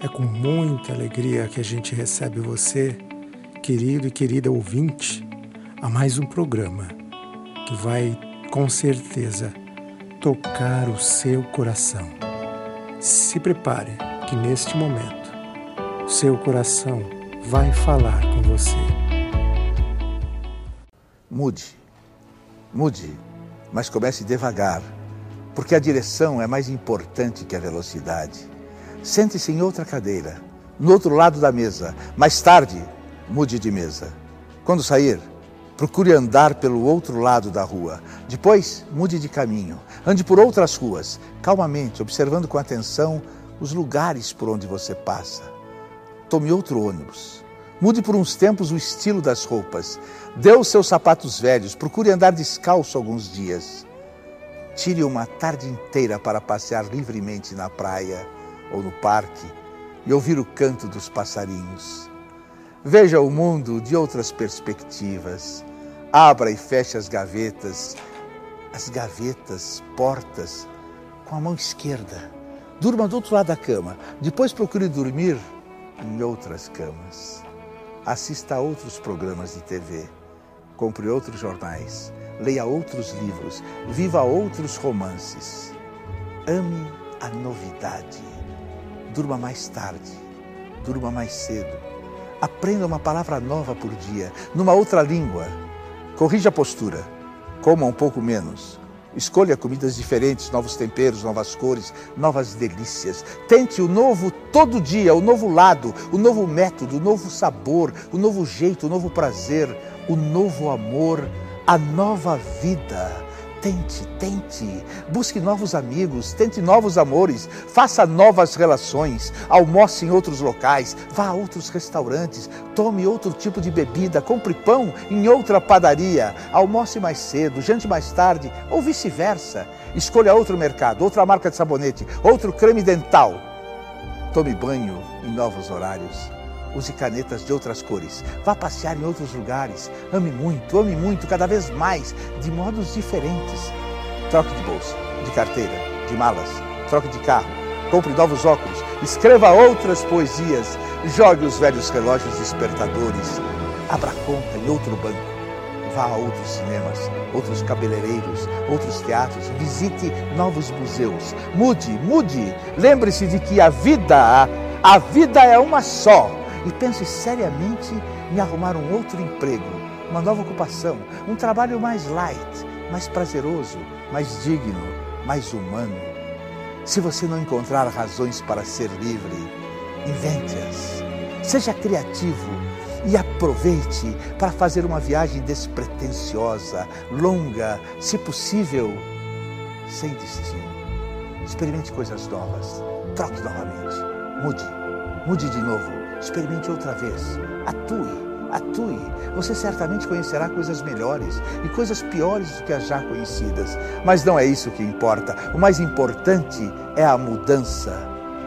É com muita alegria que a gente recebe você, querido e querida ouvinte, a mais um programa que vai, com certeza, tocar o seu coração. Se prepare que neste momento, seu coração vai falar com você. Mude, mude, mas comece devagar, porque a direção é mais importante que a velocidade. Sente-se em outra cadeira, no outro lado da mesa. Mais tarde, mude de mesa. Quando sair, procure andar pelo outro lado da rua. Depois, mude de caminho. Ande por outras ruas, calmamente, observando com atenção os lugares por onde você passa. Tome outro ônibus. Mude por uns tempos o estilo das roupas. Dê os seus sapatos velhos. Procure andar descalço alguns dias. Tire uma tarde inteira para passear livremente na praia ou no parque e ouvir o canto dos passarinhos. Veja o mundo de outras perspectivas. Abra e feche as gavetas, as gavetas, portas, com a mão esquerda. Durma do outro lado da cama. Depois procure dormir em outras camas. Assista a outros programas de TV. Compre outros jornais. Leia outros livros. Viva outros romances. Ame a novidade. Durma mais tarde, durma mais cedo. Aprenda uma palavra nova por dia, numa outra língua. Corrija a postura, coma um pouco menos. Escolha comidas diferentes, novos temperos, novas cores, novas delícias. Tente o novo todo dia, o novo lado, o novo método, o novo sabor, o novo jeito, o novo prazer, o novo amor, a nova vida. Tente, tente. Busque novos amigos, tente novos amores, faça novas relações, almoce em outros locais, vá a outros restaurantes, tome outro tipo de bebida, compre pão em outra padaria, almoce mais cedo, jante mais tarde, ou vice-versa. Escolha outro mercado, outra marca de sabonete, outro creme dental. Tome banho em novos horários. Use canetas de outras cores. Vá passear em outros lugares. Ame muito, ame muito, cada vez mais, de modos diferentes. Troque de bolsa, de carteira, de malas. Troque de carro. Compre novos óculos. Escreva outras poesias. Jogue os velhos relógios despertadores. Abra conta em outro banco. Vá a outros cinemas, outros cabeleireiros, outros teatros, visite novos museus. Mude, mude. Lembre-se de que a vida, a vida é uma só e pense seriamente em arrumar um outro emprego, uma nova ocupação, um trabalho mais light, mais prazeroso, mais digno, mais humano. Se você não encontrar razões para ser livre, invente-as. Seja criativo e aproveite para fazer uma viagem despretensiosa, longa, se possível, sem destino. Experimente coisas novas, troque novamente, mude, mude de novo Experimente outra vez. Atue, atue. Você certamente conhecerá coisas melhores e coisas piores do que as já conhecidas. Mas não é isso que importa. O mais importante é a mudança.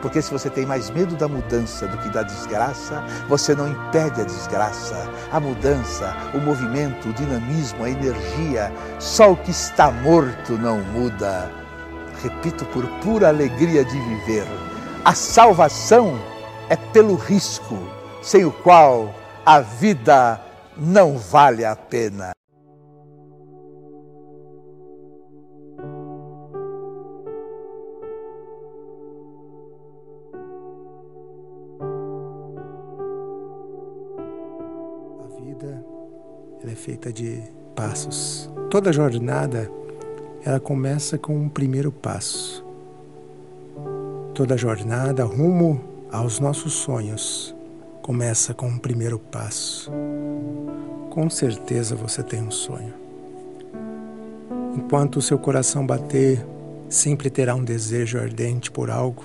Porque se você tem mais medo da mudança do que da desgraça, você não impede a desgraça. A mudança, o movimento, o dinamismo, a energia, só o que está morto não muda. Repito por pura alegria de viver. A salvação é pelo risco, sem o qual a vida não vale a pena. A vida é feita de passos. Toda jornada ela começa com um primeiro passo. Toda jornada rumo aos nossos sonhos começa com um primeiro passo. Com certeza você tem um sonho. Enquanto o seu coração bater, sempre terá um desejo ardente por algo.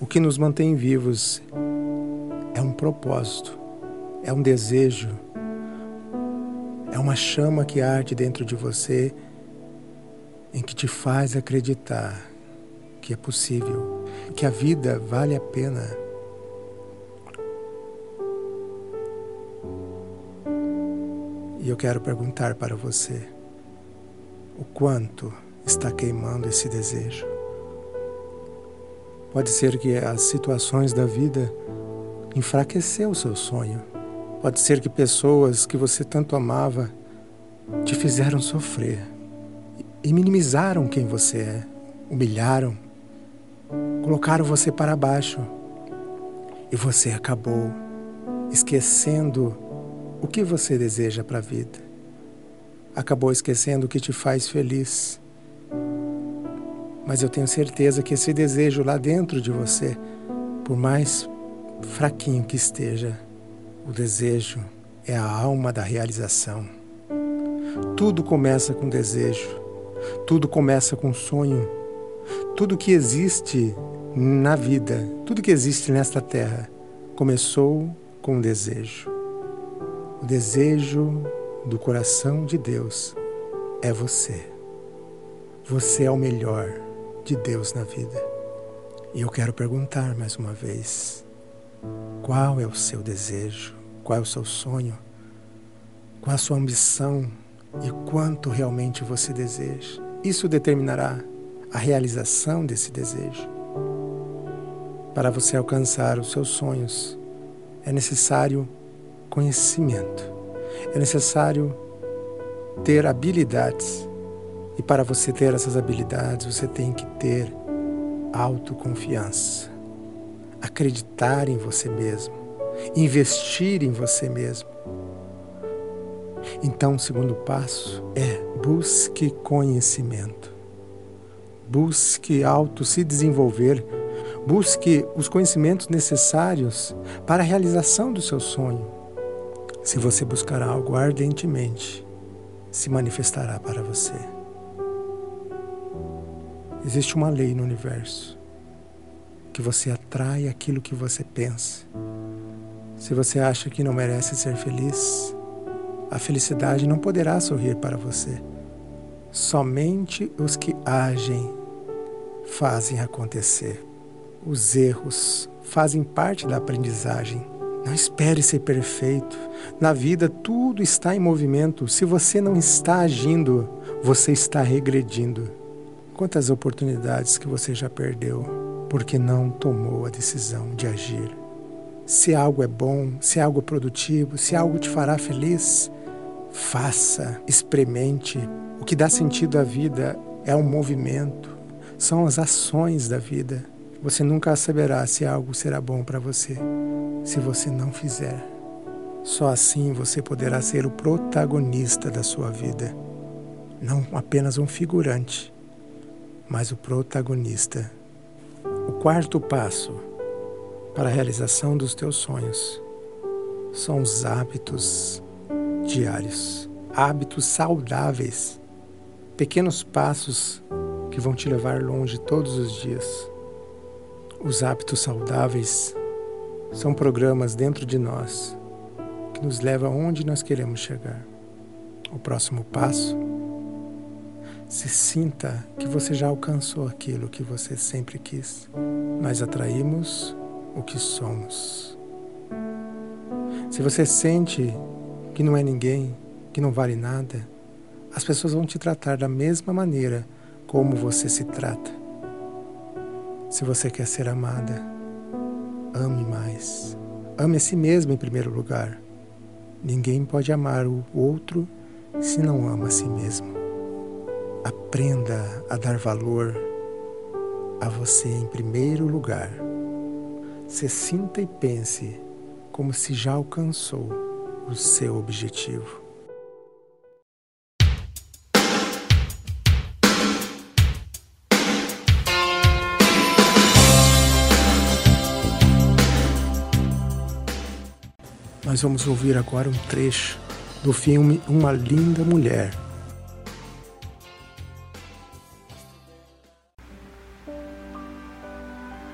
O que nos mantém vivos é um propósito, é um desejo, é uma chama que arde dentro de você em que te faz acreditar que é possível, que a vida vale a pena. E eu quero perguntar para você: o quanto está queimando esse desejo? Pode ser que as situações da vida enfraqueceu o seu sonho. Pode ser que pessoas que você tanto amava te fizeram sofrer e minimizaram quem você é, humilharam, colocaram você para baixo e você acabou esquecendo o que você deseja para a vida. Acabou esquecendo o que te faz feliz mas eu tenho certeza que esse desejo lá dentro de você, por mais fraquinho que esteja, o desejo é a alma da realização. Tudo começa com desejo, tudo começa com sonho. Tudo que existe na vida, tudo que existe nesta terra, começou com um desejo. O desejo do coração de Deus é você. Você é o melhor de Deus na vida. E eu quero perguntar mais uma vez: qual é o seu desejo? Qual é o seu sonho? Qual a sua ambição e quanto realmente você deseja? Isso determinará a realização desse desejo. Para você alcançar os seus sonhos, é necessário conhecimento, é necessário ter habilidades. E para você ter essas habilidades, você tem que ter autoconfiança, acreditar em você mesmo, investir em você mesmo. Então, o segundo passo é busque conhecimento. Busque auto se desenvolver, busque os conhecimentos necessários para a realização do seu sonho. Se você buscar algo ardentemente, se manifestará para você. Existe uma lei no universo que você atrai aquilo que você pensa. Se você acha que não merece ser feliz, a felicidade não poderá sorrir para você. Somente os que agem fazem acontecer. Os erros fazem parte da aprendizagem. Não espere ser perfeito. Na vida tudo está em movimento. Se você não está agindo, você está regredindo. Quantas oportunidades que você já perdeu porque não tomou a decisão de agir? Se algo é bom, se algo é produtivo, se algo te fará feliz, faça, experimente. O que dá sentido à vida é o movimento, são as ações da vida. Você nunca saberá se algo será bom para você se você não fizer. Só assim você poderá ser o protagonista da sua vida, não apenas um figurante mas o protagonista. O quarto passo para a realização dos teus sonhos são os hábitos diários, hábitos saudáveis, pequenos passos que vão te levar longe todos os dias. Os hábitos saudáveis são programas dentro de nós que nos levam aonde nós queremos chegar. O próximo passo se sinta que você já alcançou aquilo que você sempre quis. Nós atraímos o que somos. Se você sente que não é ninguém, que não vale nada, as pessoas vão te tratar da mesma maneira como você se trata. Se você quer ser amada, ame mais. Ame a si mesmo em primeiro lugar. Ninguém pode amar o outro se não ama a si mesmo. Aprenda a dar valor a você em primeiro lugar. Se sinta e pense como se já alcançou o seu objetivo. Nós vamos ouvir agora um trecho do filme Uma Linda Mulher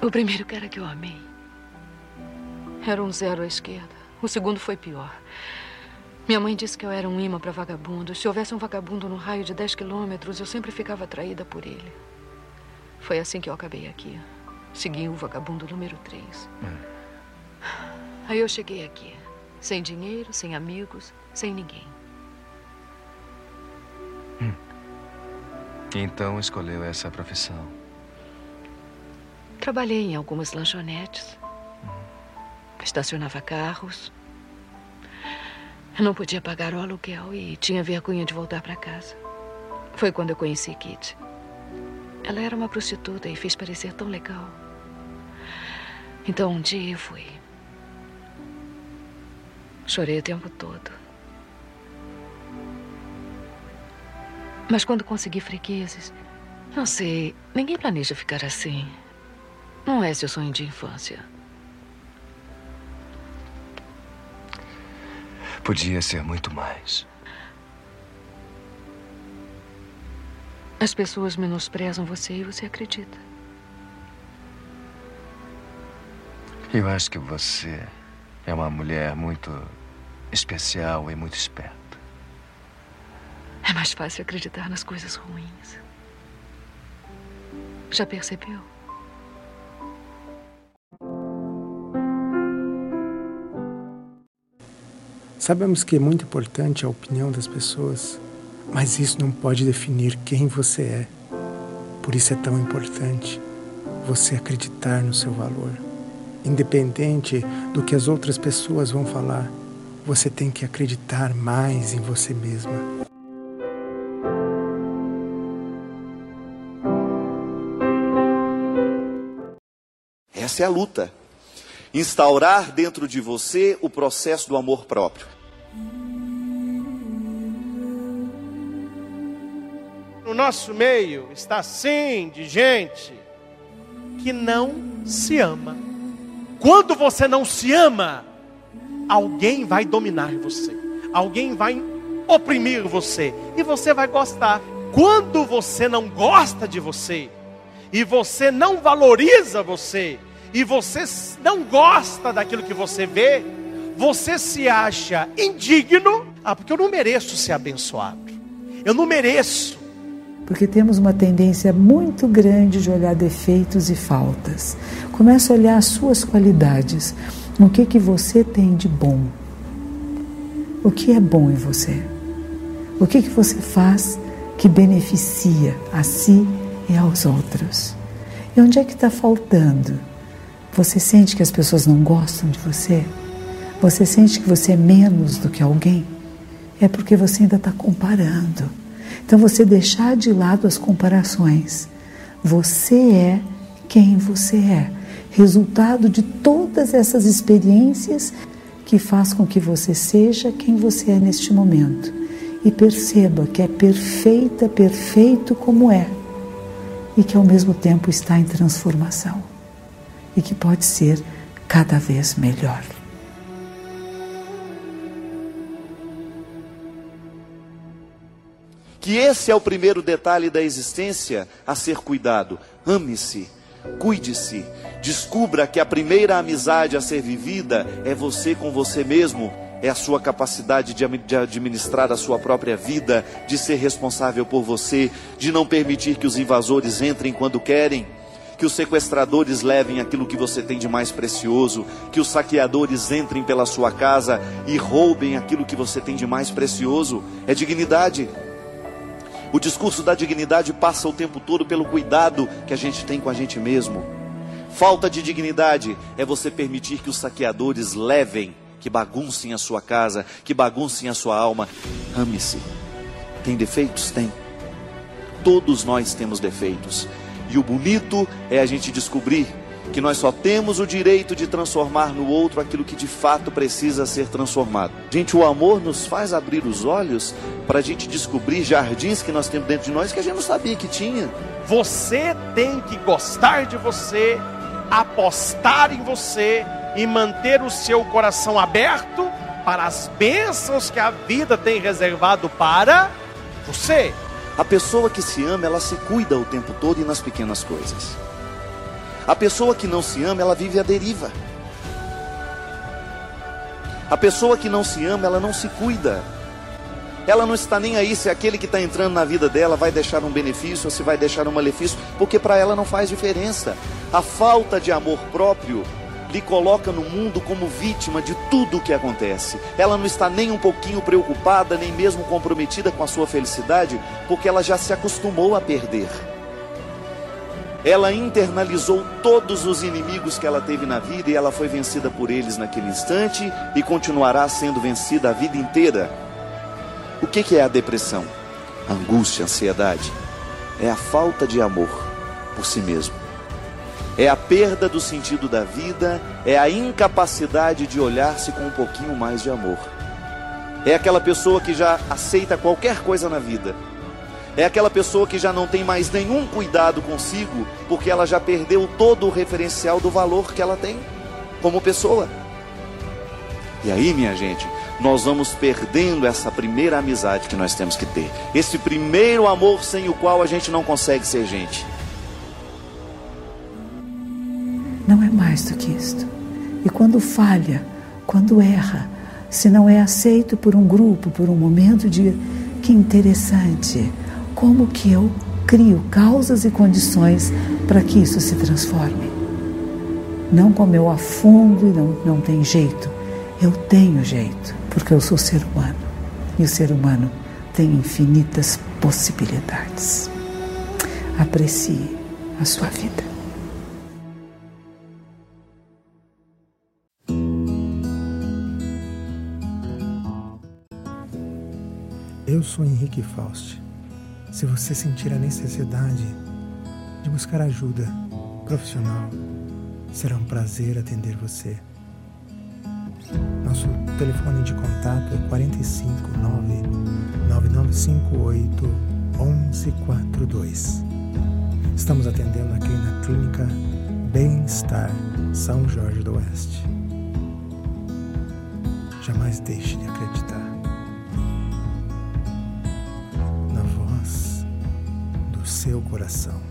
O primeiro cara que eu amei era um zero à esquerda. O segundo foi pior. Minha mãe disse que eu era um imã para vagabundos. Se houvesse um vagabundo no raio de 10 quilômetros, eu sempre ficava atraída por ele. Foi assim que eu acabei aqui. Segui o vagabundo número 3. Hum. Aí eu cheguei aqui, sem dinheiro, sem amigos, sem ninguém. Hum. Então escolheu essa profissão. Trabalhei em algumas lanchonetes. Estacionava carros. Não podia pagar o aluguel e tinha vergonha de voltar para casa. Foi quando eu conheci Kitty. Ela era uma prostituta e fez parecer tão legal. Então um dia eu fui. Chorei o tempo todo. Mas quando consegui fregueses, não sei, ninguém planeja ficar assim. Não é seu sonho de infância. Podia ser muito mais. As pessoas menosprezam você e você acredita. Eu acho que você é uma mulher muito especial e muito esperta. É mais fácil acreditar nas coisas ruins. Já percebeu? Sabemos que é muito importante a opinião das pessoas, mas isso não pode definir quem você é. Por isso é tão importante você acreditar no seu valor. Independente do que as outras pessoas vão falar, você tem que acreditar mais em você mesma. Essa é a luta instaurar dentro de você o processo do amor próprio. No nosso meio está assim de gente que não se ama. Quando você não se ama, alguém vai dominar você, alguém vai oprimir você e você vai gostar. Quando você não gosta de você e você não valoriza você, e você não gosta daquilo que você vê, você se acha indigno, ah, porque eu não mereço ser abençoado. Eu não mereço. Porque temos uma tendência muito grande de olhar defeitos e faltas. Começa a olhar as suas qualidades. O que que você tem de bom? O que é bom em você? O que que você faz que beneficia a si e aos outros? E onde é que está faltando? Você sente que as pessoas não gostam de você? Você sente que você é menos do que alguém? É porque você ainda está comparando. Então você deixar de lado as comparações. Você é quem você é. Resultado de todas essas experiências que faz com que você seja quem você é neste momento. E perceba que é perfeita, perfeito como é. E que ao mesmo tempo está em transformação e que pode ser cada vez melhor. Que esse é o primeiro detalhe da existência a ser cuidado. Ame-se, cuide-se, descubra que a primeira amizade a ser vivida é você com você mesmo, é a sua capacidade de administrar a sua própria vida, de ser responsável por você, de não permitir que os invasores entrem quando querem que os sequestradores levem aquilo que você tem de mais precioso, que os saqueadores entrem pela sua casa e roubem aquilo que você tem de mais precioso, é dignidade. O discurso da dignidade passa o tempo todo pelo cuidado que a gente tem com a gente mesmo. Falta de dignidade é você permitir que os saqueadores levem, que baguncem a sua casa, que baguncem a sua alma. Ame-se. Tem defeitos? Tem. Todos nós temos defeitos. E o bonito é a gente descobrir que nós só temos o direito de transformar no outro aquilo que de fato precisa ser transformado. Gente, o amor nos faz abrir os olhos para a gente descobrir jardins que nós temos dentro de nós que a gente não sabia que tinha. Você tem que gostar de você, apostar em você e manter o seu coração aberto para as bênçãos que a vida tem reservado para você. A pessoa que se ama, ela se cuida o tempo todo e nas pequenas coisas. A pessoa que não se ama, ela vive a deriva. A pessoa que não se ama, ela não se cuida. Ela não está nem aí se aquele que está entrando na vida dela vai deixar um benefício ou se vai deixar um malefício, porque para ela não faz diferença. A falta de amor próprio lhe coloca no mundo como vítima de tudo o que acontece. Ela não está nem um pouquinho preocupada, nem mesmo comprometida com a sua felicidade, porque ela já se acostumou a perder. Ela internalizou todos os inimigos que ela teve na vida e ela foi vencida por eles naquele instante e continuará sendo vencida a vida inteira. O que é a depressão? A angústia, a ansiedade. É a falta de amor por si mesmo. É a perda do sentido da vida, é a incapacidade de olhar-se com um pouquinho mais de amor. É aquela pessoa que já aceita qualquer coisa na vida é aquela pessoa que já não tem mais nenhum cuidado consigo, porque ela já perdeu todo o referencial do valor que ela tem como pessoa. E aí, minha gente, nós vamos perdendo essa primeira amizade que nós temos que ter. Esse primeiro amor sem o qual a gente não consegue ser gente. Não é mais do que isto. E quando falha, quando erra, se não é aceito por um grupo, por um momento de que interessante, como que eu crio causas e condições para que isso se transforme. Não como eu afundo e não, não tem jeito. Eu tenho jeito, porque eu sou ser humano. E o ser humano tem infinitas possibilidades. Aprecie a sua vida. Eu sou Henrique Fausti se você sentir a necessidade de buscar ajuda profissional, será um prazer atender você. Nosso telefone de contato é 459 9958 1142. Estamos atendendo aqui na Clínica Bem-Estar São Jorge do Oeste. Jamais deixe de acreditar. Seu coração.